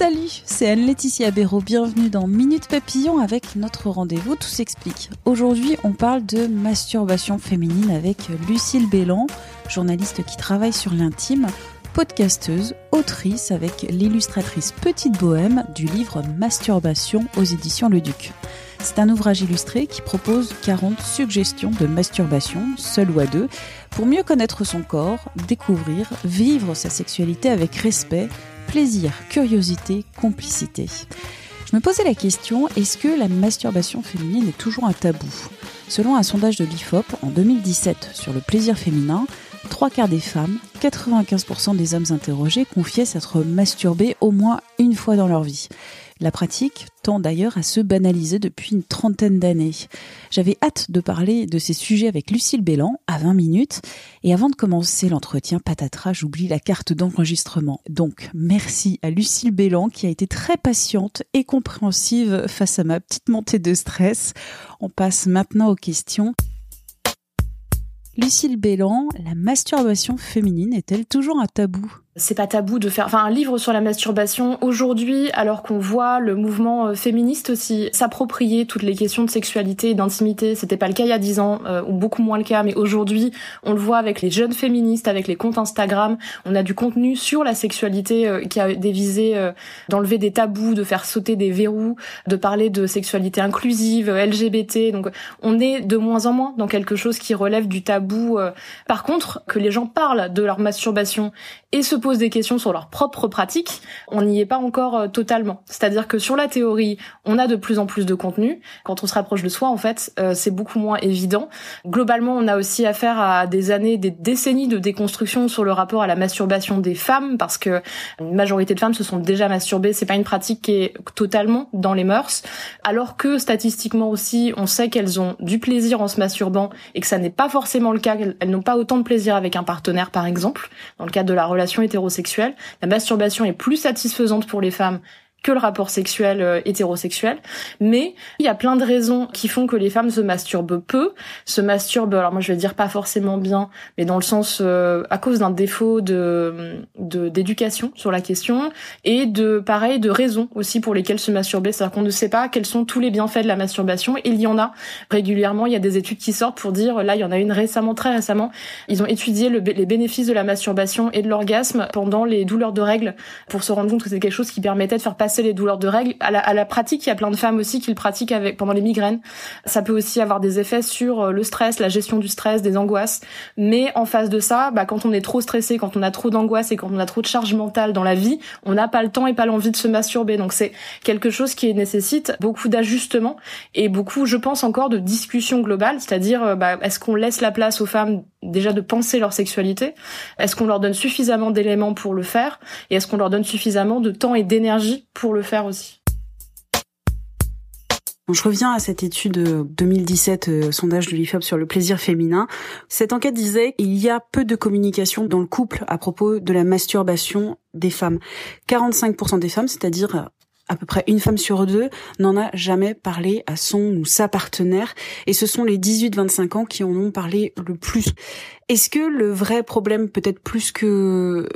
Salut, c'est Anne-Laetitia Béraud. Bienvenue dans Minute Papillon avec notre rendez-vous Tout s'explique. Aujourd'hui, on parle de masturbation féminine avec Lucille Bélan, journaliste qui travaille sur l'intime, podcasteuse, autrice avec l'illustratrice Petite Bohème du livre Masturbation aux éditions Le Duc. C'est un ouvrage illustré qui propose 40 suggestions de masturbation, seule ou à deux, pour mieux connaître son corps, découvrir, vivre sa sexualité avec respect, plaisir, curiosité, complicité. Je me posais la question, est-ce que la masturbation féminine est toujours un tabou? Selon un sondage de l'IFOP en 2017 sur le plaisir féminin, trois quarts des femmes, 95% des hommes interrogés confiaient s'être masturbés au moins une fois dans leur vie. La pratique tend d'ailleurs à se banaliser depuis une trentaine d'années. J'avais hâte de parler de ces sujets avec Lucille Bélan à 20 minutes. Et avant de commencer l'entretien, patatras, j'oublie la carte d'enregistrement. Donc, merci à Lucille Bélan qui a été très patiente et compréhensive face à ma petite montée de stress. On passe maintenant aux questions. Lucille Bélan, la masturbation féminine est-elle toujours un tabou? C'est pas tabou de faire enfin un livre sur la masturbation aujourd'hui alors qu'on voit le mouvement euh, féministe aussi s'approprier toutes les questions de sexualité et d'intimité. C'était pas le cas il y a dix ans euh, ou beaucoup moins le cas mais aujourd'hui on le voit avec les jeunes féministes avec les comptes Instagram. On a du contenu sur la sexualité euh, qui a des visées d'enlever des tabous de faire sauter des verrous de parler de sexualité inclusive LGBT donc on est de moins en moins dans quelque chose qui relève du tabou par contre que les gens parlent de leur masturbation et se posent des questions sur leur propre pratique, on n'y est pas encore euh, totalement. C'est-à-dire que sur la théorie, on a de plus en plus de contenu. Quand on se rapproche de soi, en fait, euh, c'est beaucoup moins évident. Globalement, on a aussi affaire à des années, des décennies de déconstruction sur le rapport à la masturbation des femmes, parce que une majorité de femmes se sont déjà masturbées. C'est pas une pratique qui est totalement dans les mœurs, alors que statistiquement aussi, on sait qu'elles ont du plaisir en se masturbant et que ça n'est pas forcément le cas. Elles n'ont pas autant de plaisir avec un partenaire, par exemple, dans le cadre de la relation la masturbation est plus satisfaisante pour les femmes que le rapport sexuel euh, hétérosexuel. Mais il y a plein de raisons qui font que les femmes se masturbent peu, se masturbent, alors moi je vais dire pas forcément bien, mais dans le sens euh, à cause d'un défaut de d'éducation sur la question et de pareil de raisons aussi pour lesquelles se masturber, c'est-à-dire qu'on ne sait pas quels sont tous les bienfaits de la masturbation. Et il y en a régulièrement, il y a des études qui sortent pour dire, là il y en a une récemment, très récemment, ils ont étudié les bénéfices de la masturbation et de l'orgasme pendant les douleurs de règles pour se rendre compte que c'est quelque chose qui permettait de faire passer les douleurs de règles. À la, à la, pratique, il y a plein de femmes aussi qui le pratiquent avec pendant les migraines. Ça peut aussi avoir des effets sur euh, le stress, la gestion du stress, des angoisses. Mais en face de ça, bah, quand on est trop stressé, quand on a trop d'angoisse et quand on a trop de charge mentale dans la vie, on n'a pas le temps et pas l'envie de se masturber. Donc c'est quelque chose qui nécessite beaucoup d'ajustements et beaucoup, je pense encore, de discussion globale. C'est-à-dire, euh, bah, est-ce qu'on laisse la place aux femmes déjà de penser leur sexualité Est-ce qu'on leur donne suffisamment d'éléments pour le faire Et est-ce qu'on leur donne suffisamment de temps et d'énergie pour le faire aussi? Je reviens à cette étude 2017, euh, sondage de l'IFOP sur le plaisir féminin. Cette enquête disait qu'il y a peu de communication dans le couple à propos de la masturbation des femmes. 45% des femmes, c'est-à-dire à peu près une femme sur deux n'en a jamais parlé à son ou sa partenaire et ce sont les 18-25 ans qui en ont parlé le plus. Est-ce que le vrai problème peut-être plus que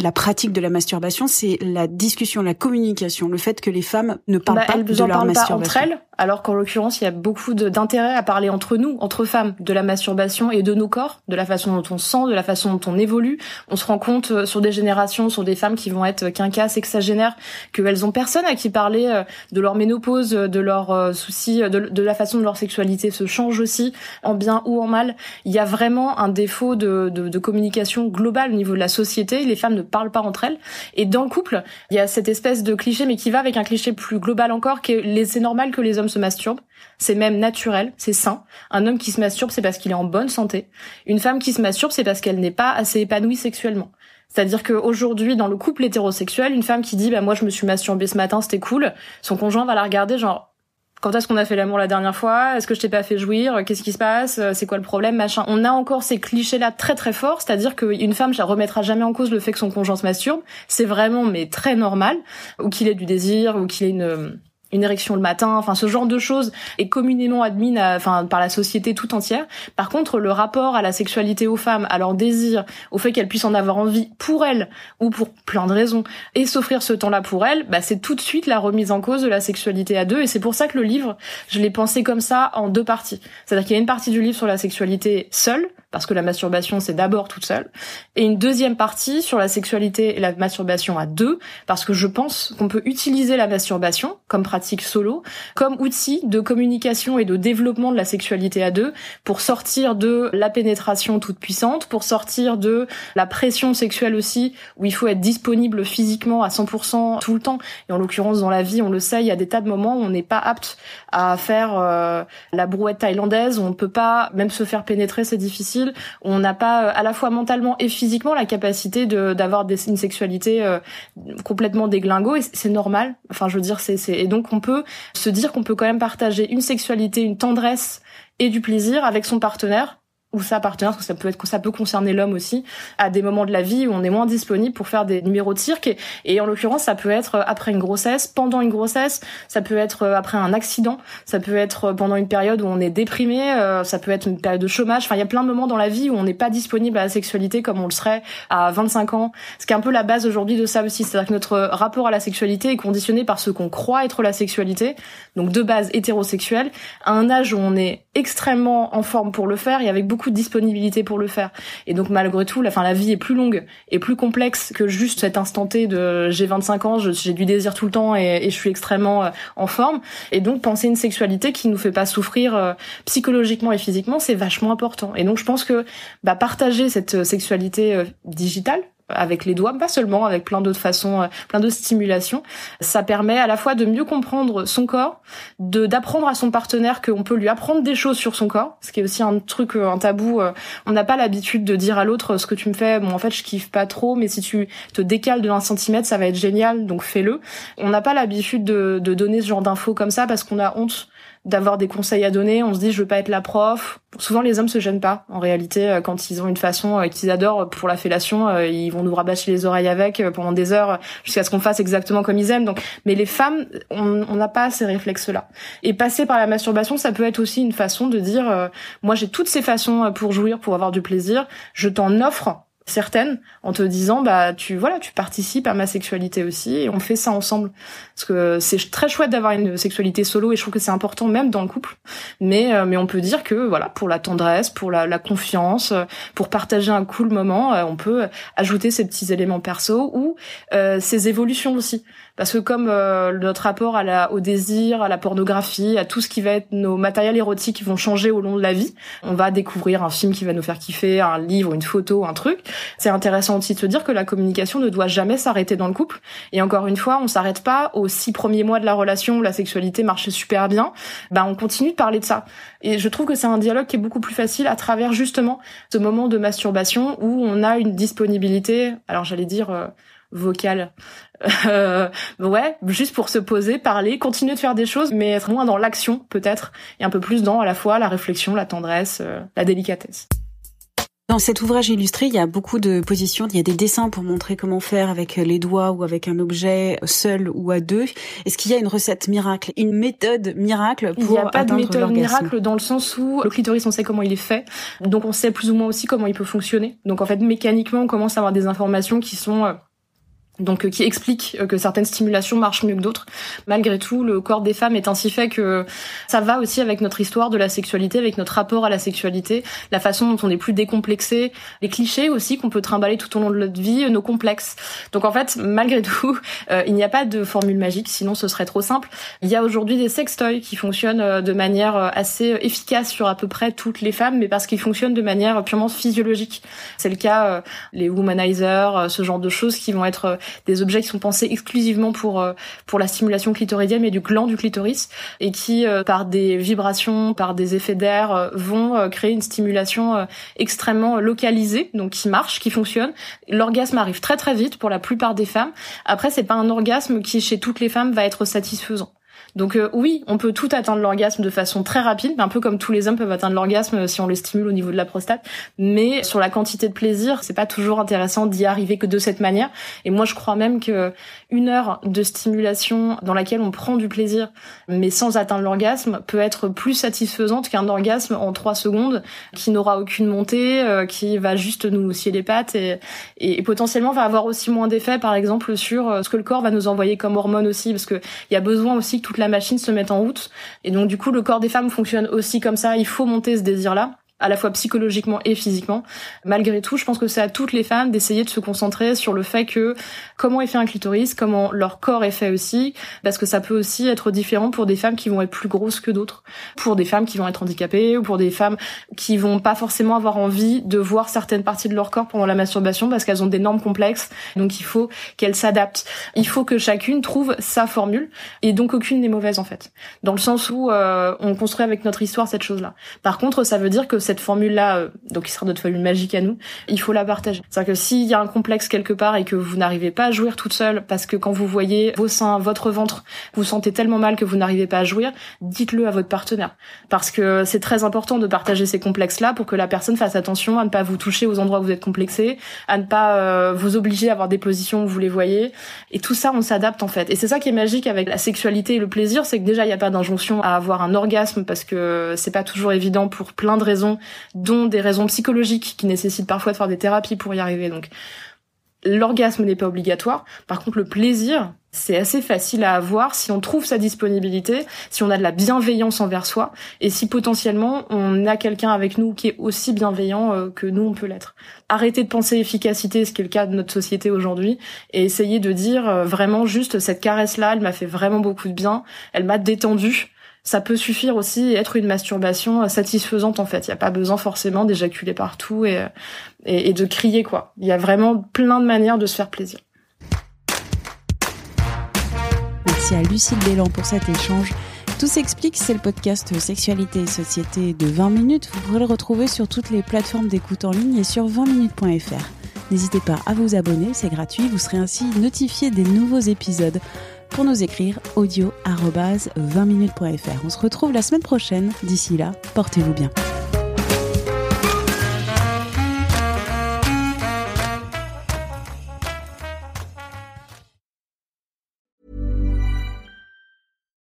la pratique de la masturbation, c'est la discussion, la communication, le fait que les femmes ne parlent bah, pas de leur parlent masturbation. Pas entre elles, alors qu'en l'occurrence, il y a beaucoup d'intérêt à parler entre nous, entre femmes, de la masturbation et de nos corps, de la façon dont on sent, de la façon dont on évolue. On se rend compte euh, sur des générations, sur des femmes qui vont être quinquas, sexagénaires, qu'elles ont personne à qui parler euh, de leur ménopause, de leurs euh, soucis, de, de, la façon dont leur sexualité se change aussi, en bien ou en mal. Il y a vraiment un défaut de, de, de communication globale au niveau de la société. Les femmes ne parlent pas entre elles. Et dans le couple, il y a cette espèce de cliché, mais qui va avec un cliché plus global encore, que c'est normal que les hommes se masturbent. C'est même naturel, c'est sain. Un homme qui se masturbe, c'est parce qu'il est en bonne santé. Une femme qui se masturbe, c'est parce qu'elle n'est pas assez épanouie sexuellement. C'est-à-dire qu'aujourd'hui, dans le couple hétérosexuel, une femme qui dit bah moi je me suis masturbée ce matin, c'était cool, son conjoint va la regarder genre quand est-ce qu'on a fait l'amour la dernière fois? Est-ce que je t'ai pas fait jouir? Qu'est-ce qui se passe? C'est quoi le problème? Machin. On a encore ces clichés-là très très forts, c'est-à-dire qu'une femme, ne remettra jamais en cause le fait que son conjoint se masturbe. C'est vraiment mais très normal, ou qu'il ait du désir, ou qu'il ait une une érection le matin, enfin ce genre de choses est communément admis enfin par la société tout entière. Par contre, le rapport à la sexualité aux femmes, à leur désir, au fait qu'elles puissent en avoir envie pour elles ou pour plein de raisons et s'offrir ce temps-là pour elles, bah c'est tout de suite la remise en cause de la sexualité à deux et c'est pour ça que le livre, je l'ai pensé comme ça en deux parties. C'est-à-dire qu'il y a une partie du livre sur la sexualité seule parce que la masturbation c'est d'abord toute seule, et une deuxième partie sur la sexualité et la masturbation à deux, parce que je pense qu'on peut utiliser la masturbation comme pratique solo, comme outil de communication et de développement de la sexualité à deux, pour sortir de la pénétration toute puissante, pour sortir de la pression sexuelle aussi, où il faut être disponible physiquement à 100% tout le temps, et en l'occurrence dans la vie, on le sait, il y a des tas de moments où on n'est pas apte à faire euh, la brouette thaïlandaise, où on peut pas même se faire pénétrer, c'est difficile on n'a pas euh, à la fois mentalement et physiquement la capacité d'avoir une sexualité euh, complètement déglingo et c'est normal. Enfin, je veux dire, c'est et donc on peut se dire qu'on peut quand même partager une sexualité, une tendresse et du plaisir avec son partenaire ou sa partenaire, parce que ça peut être, ça peut concerner l'homme aussi, à des moments de la vie où on est moins disponible pour faire des numéros de cirque. Et, en l'occurrence, ça peut être après une grossesse, pendant une grossesse, ça peut être après un accident, ça peut être pendant une période où on est déprimé, euh, ça peut être une période de chômage. Enfin, il y a plein de moments dans la vie où on n'est pas disponible à la sexualité comme on le serait à 25 ans. Ce qui est un peu la base aujourd'hui de ça aussi. C'est-à-dire que notre rapport à la sexualité est conditionné par ce qu'on croit être la sexualité, donc de base hétérosexuelle, à un âge où on est extrêmement en forme pour le faire et avec beaucoup de disponibilité pour le faire. Et donc malgré tout, la, fin, la vie est plus longue et plus complexe que juste cet instant T de j'ai 25 ans, j'ai du désir tout le temps et, je suis extrêmement euh, en forme. Et donc penser une sexualité qui nous fait pas souffrir euh, psychologiquement et physiquement, c'est vachement important. Et donc je pense que bah, partager cette euh, sexualité digitale, avec les doigts, pas seulement, avec plein d'autres façons, euh, plein d'autres stimulations. Ça permet à la fois de mieux comprendre son corps, de d'apprendre à son partenaire qu'on peut lui apprendre des choses sur son corps, ce qui est aussi un truc, euh, un tabou. Euh, on n'a pas l'habitude de dire à l'autre ce que tu me fais. Bon, en fait, je kiffe pas trop, mais si tu te décales de 1 centimètre, ça va être génial, donc fais-le. On n'a pas l'habitude de, de donner ce genre d'infos comme ça parce qu'on a honte d'avoir des conseils à donner. On se dit je veux pas être la prof. Souvent les hommes se gênent pas. En réalité, euh, quand ils ont une façon euh, qu'ils adorent pour la fellation, euh, ils vont nous rabâcher les oreilles avec pendant des heures jusqu'à ce qu'on fasse exactement comme ils aiment. Donc, mais les femmes, on n'a pas ces réflexes-là. Et passer par la masturbation, ça peut être aussi une façon de dire moi j'ai toutes ces façons pour jouir, pour avoir du plaisir. Je t'en offre certaines en te disant bah tu voilà tu participes à ma sexualité aussi et on fait ça ensemble. Parce que c'est très chouette d'avoir une sexualité solo et je trouve que c'est important même dans le couple. Mais euh, mais on peut dire que voilà pour la tendresse pour la, la confiance pour partager un cool moment euh, on peut ajouter ces petits éléments perso ou euh, ces évolutions aussi. Parce que comme euh, notre rapport à la, au désir, à la pornographie, à tout ce qui va être nos matériels érotiques qui vont changer au long de la vie, on va découvrir un film qui va nous faire kiffer, un livre, une photo, un truc. C'est intéressant aussi de se dire que la communication ne doit jamais s'arrêter dans le couple. Et encore une fois, on s'arrête pas aux six premiers mois de la relation où la sexualité marchait super bien. Ben, on continue de parler de ça. Et je trouve que c'est un dialogue qui est beaucoup plus facile à travers justement ce moment de masturbation où on a une disponibilité, alors j'allais dire euh, vocale euh, ouais, juste pour se poser, parler, continuer de faire des choses, mais être moins dans l'action peut-être, et un peu plus dans à la fois la réflexion, la tendresse, euh, la délicatesse. Dans cet ouvrage illustré, il y a beaucoup de positions, il y a des dessins pour montrer comment faire avec les doigts ou avec un objet seul ou à deux. Est-ce qu'il y a une recette miracle, une méthode miracle pour Il n'y a pas de méthode miracle dans le sens où le clitoris, on sait comment il est fait, donc on sait plus ou moins aussi comment il peut fonctionner. Donc en fait, mécaniquement, on commence à avoir des informations qui sont euh, donc qui explique que certaines stimulations marchent mieux que d'autres. Malgré tout, le corps des femmes est ainsi fait que ça va aussi avec notre histoire de la sexualité, avec notre rapport à la sexualité, la façon dont on est plus décomplexé, les clichés aussi qu'on peut trimballer tout au long de notre vie, nos complexes. Donc en fait, malgré tout, il n'y a pas de formule magique, sinon ce serait trop simple. Il y a aujourd'hui des sextoys qui fonctionnent de manière assez efficace sur à peu près toutes les femmes, mais parce qu'ils fonctionnent de manière purement physiologique. C'est le cas les womanizers, ce genre de choses qui vont être des objets qui sont pensés exclusivement pour euh, pour la stimulation clitoridienne et du gland du clitoris et qui euh, par des vibrations, par des effets d'air euh, vont créer une stimulation extrêmement localisée donc qui marche, qui fonctionne. L'orgasme arrive très très vite pour la plupart des femmes. Après c'est pas un orgasme qui chez toutes les femmes va être satisfaisant. Donc euh, oui, on peut tout atteindre l'orgasme de façon très rapide, un peu comme tous les hommes peuvent atteindre l'orgasme euh, si on les stimule au niveau de la prostate. Mais sur la quantité de plaisir, c'est pas toujours intéressant d'y arriver que de cette manière. Et moi, je crois même que une heure de stimulation dans laquelle on prend du plaisir, mais sans atteindre l'orgasme, peut être plus satisfaisante qu'un orgasme en trois secondes qui n'aura aucune montée, euh, qui va juste nous scier les pattes et, et, potentiellement va avoir aussi moins d'effet, par exemple, sur ce que le corps va nous envoyer comme hormones aussi, parce que il y a besoin aussi que toute la la machine se met en route. Et donc du coup, le corps des femmes fonctionne aussi comme ça. Il faut monter ce désir-là à la fois psychologiquement et physiquement. Malgré tout, je pense que c'est à toutes les femmes d'essayer de se concentrer sur le fait que comment est fait un clitoris, comment leur corps est fait aussi, parce que ça peut aussi être différent pour des femmes qui vont être plus grosses que d'autres, pour des femmes qui vont être handicapées ou pour des femmes qui vont pas forcément avoir envie de voir certaines parties de leur corps pendant la masturbation parce qu'elles ont des normes complexes. Donc il faut qu'elles s'adaptent. Il faut que chacune trouve sa formule et donc aucune n'est mauvaise en fait, dans le sens où euh, on construit avec notre histoire cette chose-là. Par contre, ça veut dire que cette formule-là, euh, donc qui sera notre formule magique à nous, il faut la partager. C'est-à-dire que s'il y a un complexe quelque part et que vous n'arrivez pas à jouir toute seule, parce que quand vous voyez vos seins, votre ventre, vous sentez tellement mal que vous n'arrivez pas à jouir, dites-le à votre partenaire. Parce que c'est très important de partager ces complexes-là pour que la personne fasse attention à ne pas vous toucher aux endroits où vous êtes complexé, à ne pas euh, vous obliger à avoir des positions où vous les voyez. Et tout ça, on s'adapte en fait. Et c'est ça qui est magique avec la sexualité et le plaisir, c'est que déjà, il n'y a pas d'injonction à avoir un orgasme parce que c'est pas toujours évident pour plein de raisons dont des raisons psychologiques qui nécessitent parfois de faire des thérapies pour y arriver. Donc, l'orgasme n'est pas obligatoire. Par contre, le plaisir, c'est assez facile à avoir si on trouve sa disponibilité, si on a de la bienveillance envers soi, et si potentiellement on a quelqu'un avec nous qui est aussi bienveillant euh, que nous on peut l'être. Arrêtez de penser efficacité, ce qui est le cas de notre société aujourd'hui, et essayez de dire euh, vraiment juste cette caresse-là, elle m'a fait vraiment beaucoup de bien, elle m'a détendu, ça peut suffire aussi être une masturbation satisfaisante en fait. Il n'y a pas besoin forcément d'éjaculer partout et, et, de crier quoi. Il y a vraiment plein de manières de se faire plaisir. Merci à Lucille Bélan pour cet échange. Tout s'explique, c'est le podcast Sexualité et Société de 20 minutes. Vous pourrez le retrouver sur toutes les plateformes d'écoute en ligne et sur 20minutes.fr. N'hésitez pas à vous abonner, c'est gratuit, vous serez ainsi notifié des nouveaux épisodes pour nous écrire audio 20minutes.fr. On se retrouve la semaine prochaine. D'ici là, portez-vous bien.